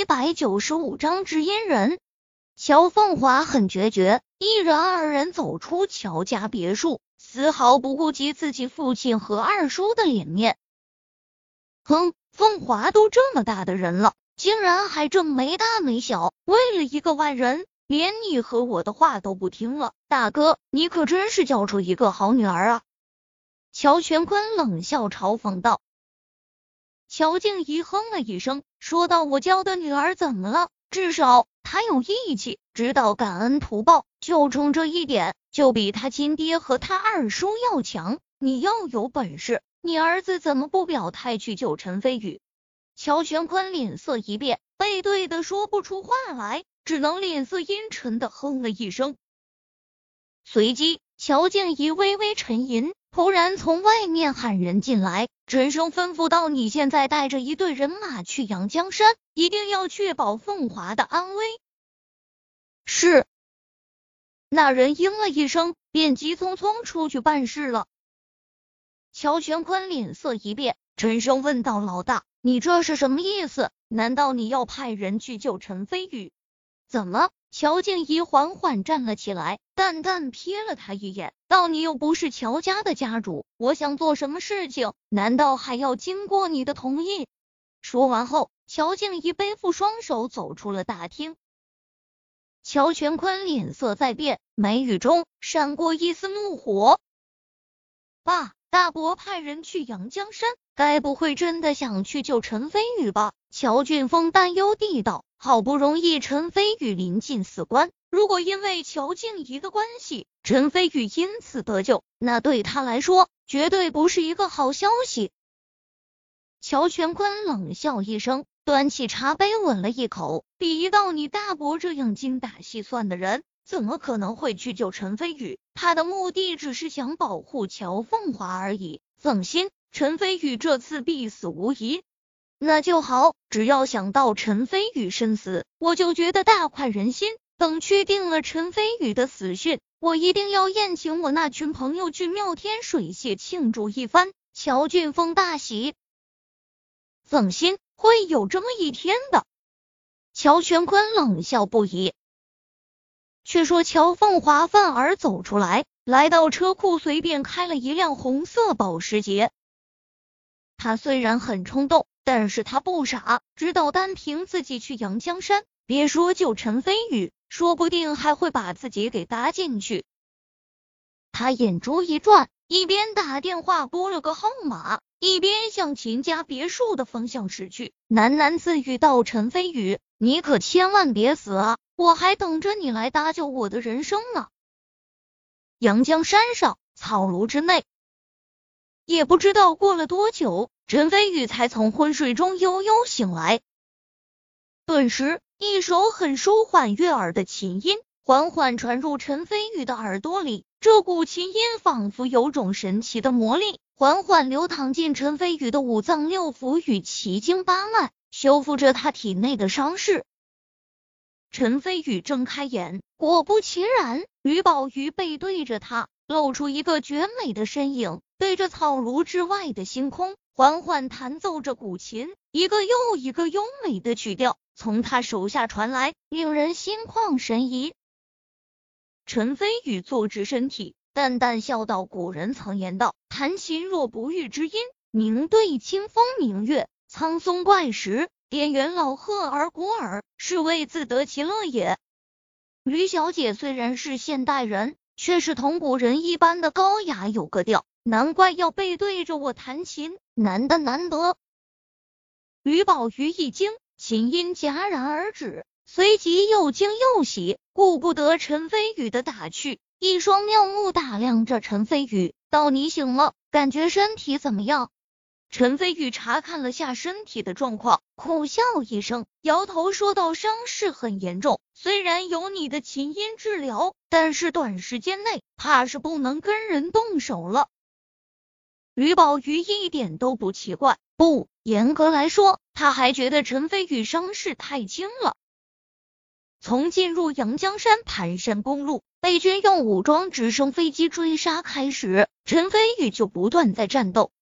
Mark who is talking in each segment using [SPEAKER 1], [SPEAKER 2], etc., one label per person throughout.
[SPEAKER 1] 一百九十五章知音人。乔凤华很决绝，一人二人走出乔家别墅，丝毫不顾及自己父亲和二叔的脸面。哼，凤华都这么大的人了，竟然还这么没大没小，为了一个外人，连你和我的话都不听了。大哥，你可真是教出一个好女儿啊！乔全坤冷笑嘲讽道。乔静怡哼了一声，说到：“我教的女儿怎么了？至少……”她有义气，知道感恩图报，就冲这一点，就比他亲爹和他二叔要强。你要有本事，你儿子怎么不表态去救陈飞宇？乔玄坤脸色一变，背对的说不出话来，只能脸色阴沉的哼了一声。随即，乔静怡微微沉吟。突然从外面喊人进来，陈生吩咐道：“你现在带着一队人马去阳江山，一定要确保凤华的安危。”是。那人应了一声，便急匆匆出去办事了。乔玄坤脸色一变，陈生问道：“老大，你这是什么意思？难道你要派人去救陈飞宇？怎么？”乔静怡缓缓站了起来，淡淡瞥了他一眼，道：“你又不是乔家的家主，我想做什么事情，难道还要经过你的同意？”说完后，乔静怡背负双手走出了大厅。乔全坤脸色在变，眉宇中闪过一丝怒火。爸，大伯派人去阳江山，该不会真的想去救陈飞宇吧？乔俊峰担忧地道。好不容易陈飞宇临近死关，如果因为乔静怡的关系，陈飞宇因此得救，那对他来说绝对不是一个好消息。乔全坤冷笑一声，端起茶杯吻了一口，比到你大伯这样精打细算的人，怎么可能会去救陈飞宇？他的目的只是想保护乔凤华而已。放心，陈飞宇这次必死无疑。那就好，只要想到陈飞宇身死，我就觉得大快人心。等确定了陈飞宇的死讯，我一定要宴请我那群朋友去妙天水榭庆祝一番。乔俊峰大喜，放心，会有这么一天的。乔全坤冷笑不已。却说乔凤华范儿走出来，来到车库，随便开了一辆红色保时捷。他虽然很冲动。但是他不傻，知道单凭自己去阳江山，别说救陈飞宇，说不定还会把自己给搭进去。他眼珠一转，一边打电话拨了个号码，一边向秦家别墅的方向驶去，喃喃自语道：“陈飞宇，你可千万别死啊！我还等着你来搭救我的人生呢。”阳江山上草庐之内，也不知道过了多久。陈飞宇才从昏睡中悠悠醒来，顿时一首很舒缓悦耳的琴音缓缓传入陈飞宇的耳朵里。这股琴音仿佛有种神奇的魔力，缓缓流淌进陈飞宇的五脏六腑与奇经八脉，修复着他体内的伤势。陈飞宇睁开眼，果不其然，于宝玉背对着他，露出一个绝美的身影，对着草庐之外的星空。缓缓弹奏着古琴，一个又一个优美的曲调从他手下传来，令人心旷神怡。陈飞宇坐直身体，淡淡笑道：“古人曾言道，弹琴若不遇知音，明对清风明月，苍松怪石，边缘老鹤而鼓耳，是谓自得其乐也。”吕小姐虽然是现代人，却是同古人一般的高雅有格调。难怪要背对着我弹琴，难得难得。吕宝玉一惊，琴音戛然而止，随即又惊又喜，顾不得陈飞宇的打趣，一双妙目打量着陈飞宇，道：“你醒了，感觉身体怎么样？”陈飞宇查看了下身体的状况，苦笑一声，摇头说道：“伤势很严重，虽然有你的琴音治疗，但是短时间内怕是不能跟人动手了。”吕宝玉一点都不奇怪，不严格来说，他还觉得陈飞宇伤势太轻了。从进入阳江山盘山公路，被军用武装直升飞机追杀开始，陈飞宇就不断在战斗。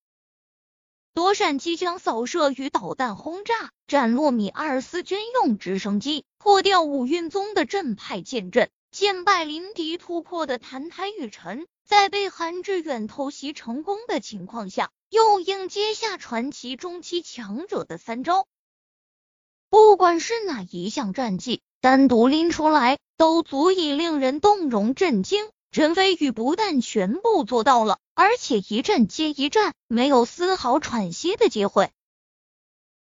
[SPEAKER 1] 多扇机枪扫射与导弹轰炸，斩落米二四军用直升机，破掉五运宗的镇派剑阵，剑败临敌突破的谭台雨辰，在被韩志远偷袭成功的情况下，又应接下传奇中期强者的三招。不管是哪一项战绩，单独拎出来，都足以令人动容震惊。陈飞宇不但全部做到了，而且一战接一战，没有丝毫喘息的机会。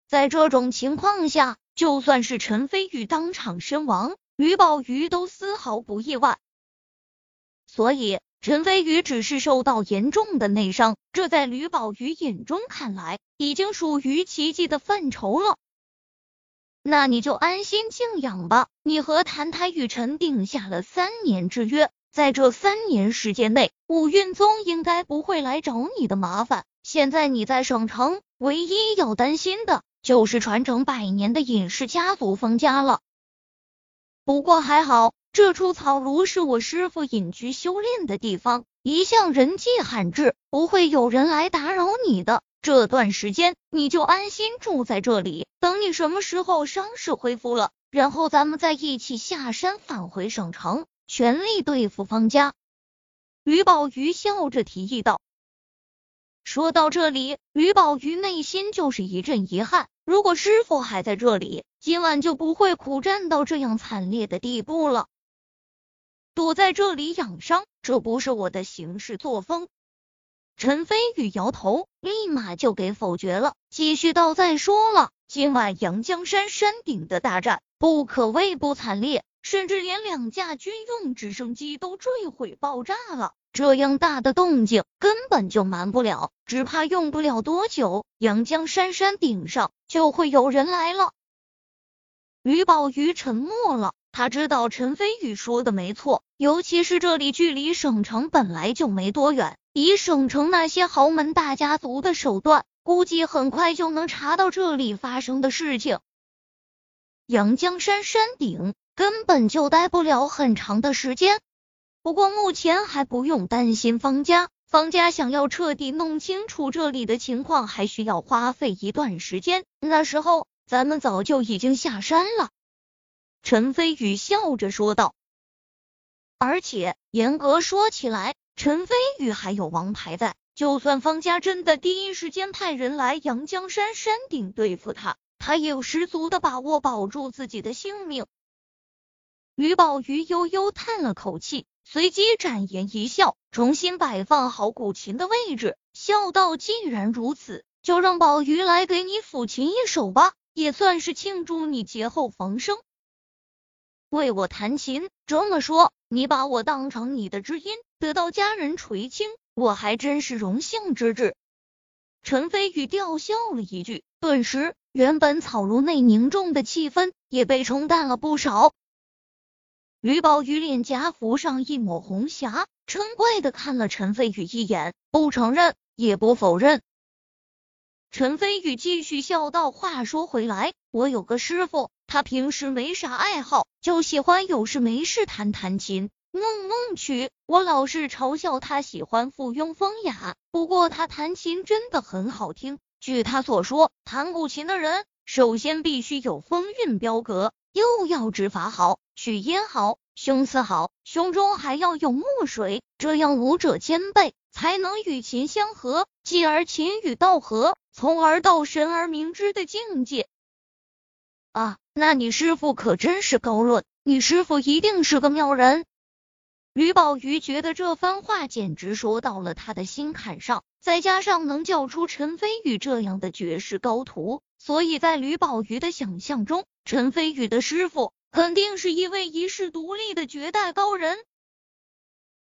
[SPEAKER 1] 在这种情况下，就算是陈飞宇当场身亡，吕宝瑜都丝毫不意外。所以，陈飞宇只是受到严重的内伤，这在吕宝瑜眼中看来，已经属于奇迹的范畴了。那你就安心静养吧。你和谭台雨辰定下了三年之约。在这三年时间内，五运宗应该不会来找你的麻烦。现在你在省城，唯一要担心的就是传承百年的隐世家族封家了。不过还好，这处草庐是我师傅隐居修炼的地方，一向人迹罕至，不会有人来打扰你的。这段时间，你就安心住在这里，等你什么时候伤势恢复了，然后咱们再一起下山返回省城。全力对付方家，吕宝瑜笑着提议道。说到这里，吕宝瑜内心就是一阵遗憾。如果师傅还在这里，今晚就不会苦战到这样惨烈的地步了。躲在这里养伤，这不是我的行事作风。陈飞宇摇头，立马就给否决了。继续道：“再说了，今晚阳江山山顶的大战，不可谓不惨烈。”甚至连两架军用直升机都坠毁爆炸了，这样大的动静根本就瞒不了，只怕用不了多久，阳江山山顶上就会有人来了。吕宝瑜沉默了，他知道陈飞宇说的没错，尤其是这里距离省城本来就没多远，以省城那些豪门大家族的手段，估计很快就能查到这里发生的事情。阳江山山顶。根本就待不了很长的时间。不过目前还不用担心方家，方家想要彻底弄清楚这里的情况，还需要花费一段时间。那时候咱们早就已经下山了。陈飞宇笑着说道。而且严格说起来，陈飞宇还有王牌在，就算方家真的第一时间派人来阳江山山顶对付他，他也有十足的把握保住自己的性命。于宝瑜悠悠叹了口气，随即展颜一笑，重新摆放好古琴的位置，笑道：“既然如此，就让宝瑜来给你抚琴一首吧，也算是庆祝你劫后逢生。为我弹琴，这么说，你把我当成你的知音，得到家人垂青，我还真是荣幸之至。”陈飞宇吊笑了一句，顿时原本草庐内凝重的气氛也被冲淡了不少。吕宝玉脸颊浮上一抹红霞，嗔怪的看了陈飞宇一眼，不承认也不否认。陈飞宇继续笑道：“话说回来，我有个师傅，他平时没啥爱好，就喜欢有事没事弹弹琴、弄弄曲。我老是嘲笑他喜欢附庸风雅，不过他弹琴真的很好听。据他所说，弹古琴的人首先必须有风韵标格，又要指法好。”曲音好，胸词好，胸中还要有墨水，这样五者兼备，才能与琴相合，继而琴与道合，从而到神而明之的境界。啊，那你师傅可真是高论，你师傅一定是个妙人。吕宝瑜觉得这番话简直说到了他的心坎上，再加上能叫出陈飞宇这样的绝世高徒，所以在吕宝瑜的想象中，陈飞宇的师傅。肯定是一位一世独立的绝代高人。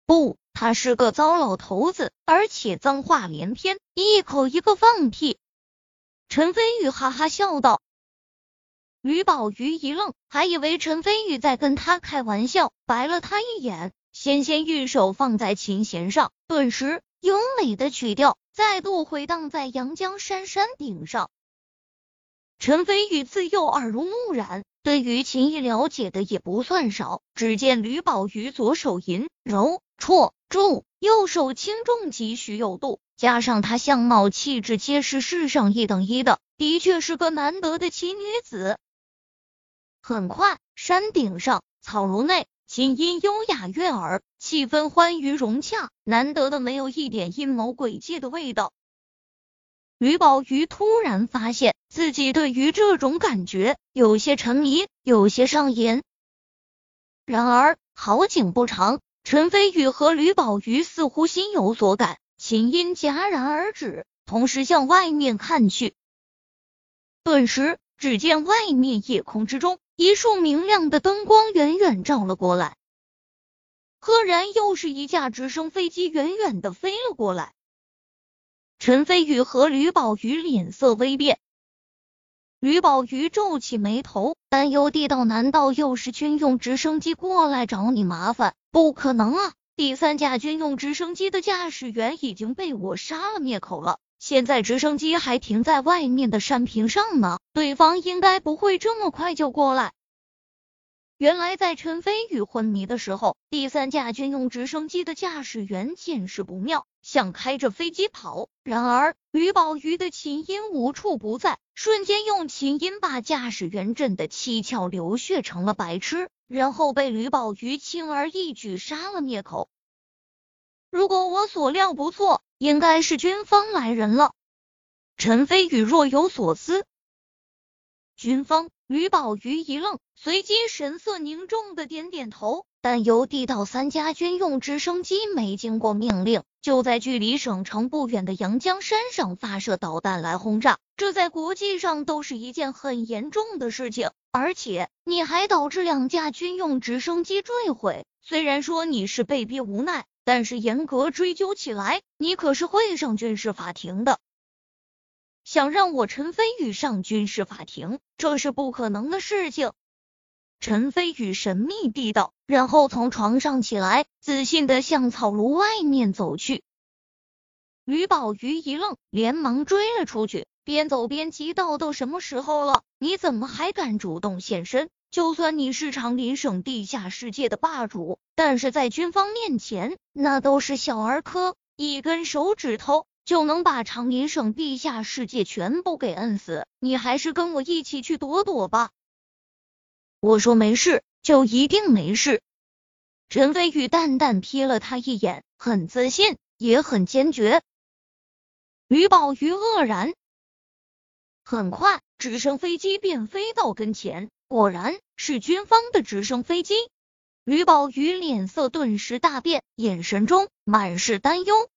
[SPEAKER 1] 不，他是个糟老头子，而且脏话连篇，一口一个放屁。陈飞宇哈哈笑道。吕宝瑜一愣，还以为陈飞宇在跟他开玩笑，白了他一眼，纤纤玉手放在琴弦上，顿时优美的曲调再度回荡在阳江山山顶上。陈飞宇自幼耳濡目染。对于琴艺了解的也不算少。只见吕宝瑜左手吟柔绰助，右手轻重，急徐有度，加上她相貌气质皆是世上一等一的，的确是个难得的奇女子。很快，山顶上草庐内，琴音优雅悦耳，气氛欢愉融洽，难得的没有一点阴谋诡计的味道。吕宝瑜突然发现自己对于这种感觉有些沉迷，有些上瘾。然而好景不长，陈飞宇和吕宝瑜似乎心有所感，琴音戛然而止，同时向外面看去。顿时，只见外面夜空之中。一束明亮的灯光远远照了过来，赫然又是一架直升飞机远远的飞了过来。陈飞宇和吕宝瑜脸色微变，吕宝瑜皱起眉头，担忧地道：“难道又是军用直升机过来找你麻烦？不可能啊！第三架军用直升机的驾驶员已经被我杀了灭口了。”现在直升机还停在外面的山坪上呢，对方应该不会这么快就过来。原来在陈飞宇昏迷的时候，第三架军用直升机的驾驶员见势不妙，想开着飞机跑。然而吕宝瑜的琴音无处不在，瞬间用琴音把驾驶员震得七窍流血，成了白痴，然后被吕宝瑜轻而易举杀了灭口。如果我所料不错。应该是军方来人了。陈飞宇若有所思。军方，吕宝瑜一愣，随即神色凝重的点点头。但由地道三家军用直升机没经过命令，就在距离省城不远的阳江山上发射导弹来轰炸，这在国际上都是一件很严重的事情。而且你还导致两架军用直升机坠毁，虽然说你是被逼无奈。但是严格追究起来，你可是会上军事法庭的。想让我陈飞宇上军事法庭，这是不可能的事情。陈飞宇神秘地道，然后从床上起来，自信的向草庐外面走去。吕宝瑜一愣，连忙追了出去，边走边急道：“都什么时候了，你怎么还敢主动现身？”就算你是长林省地下世界的霸主，但是在军方面前，那都是小儿科，一根手指头就能把长林省地下世界全部给摁死。你还是跟我一起去躲躲吧。我说没事，就一定没事。陈飞宇淡淡瞥了他一眼，很自信，也很坚决。吕宝瑜愕然。很快，直升飞机便飞到跟前。果然是军方的直升飞机，吕宝宇脸色顿时大变，眼神中满是担忧。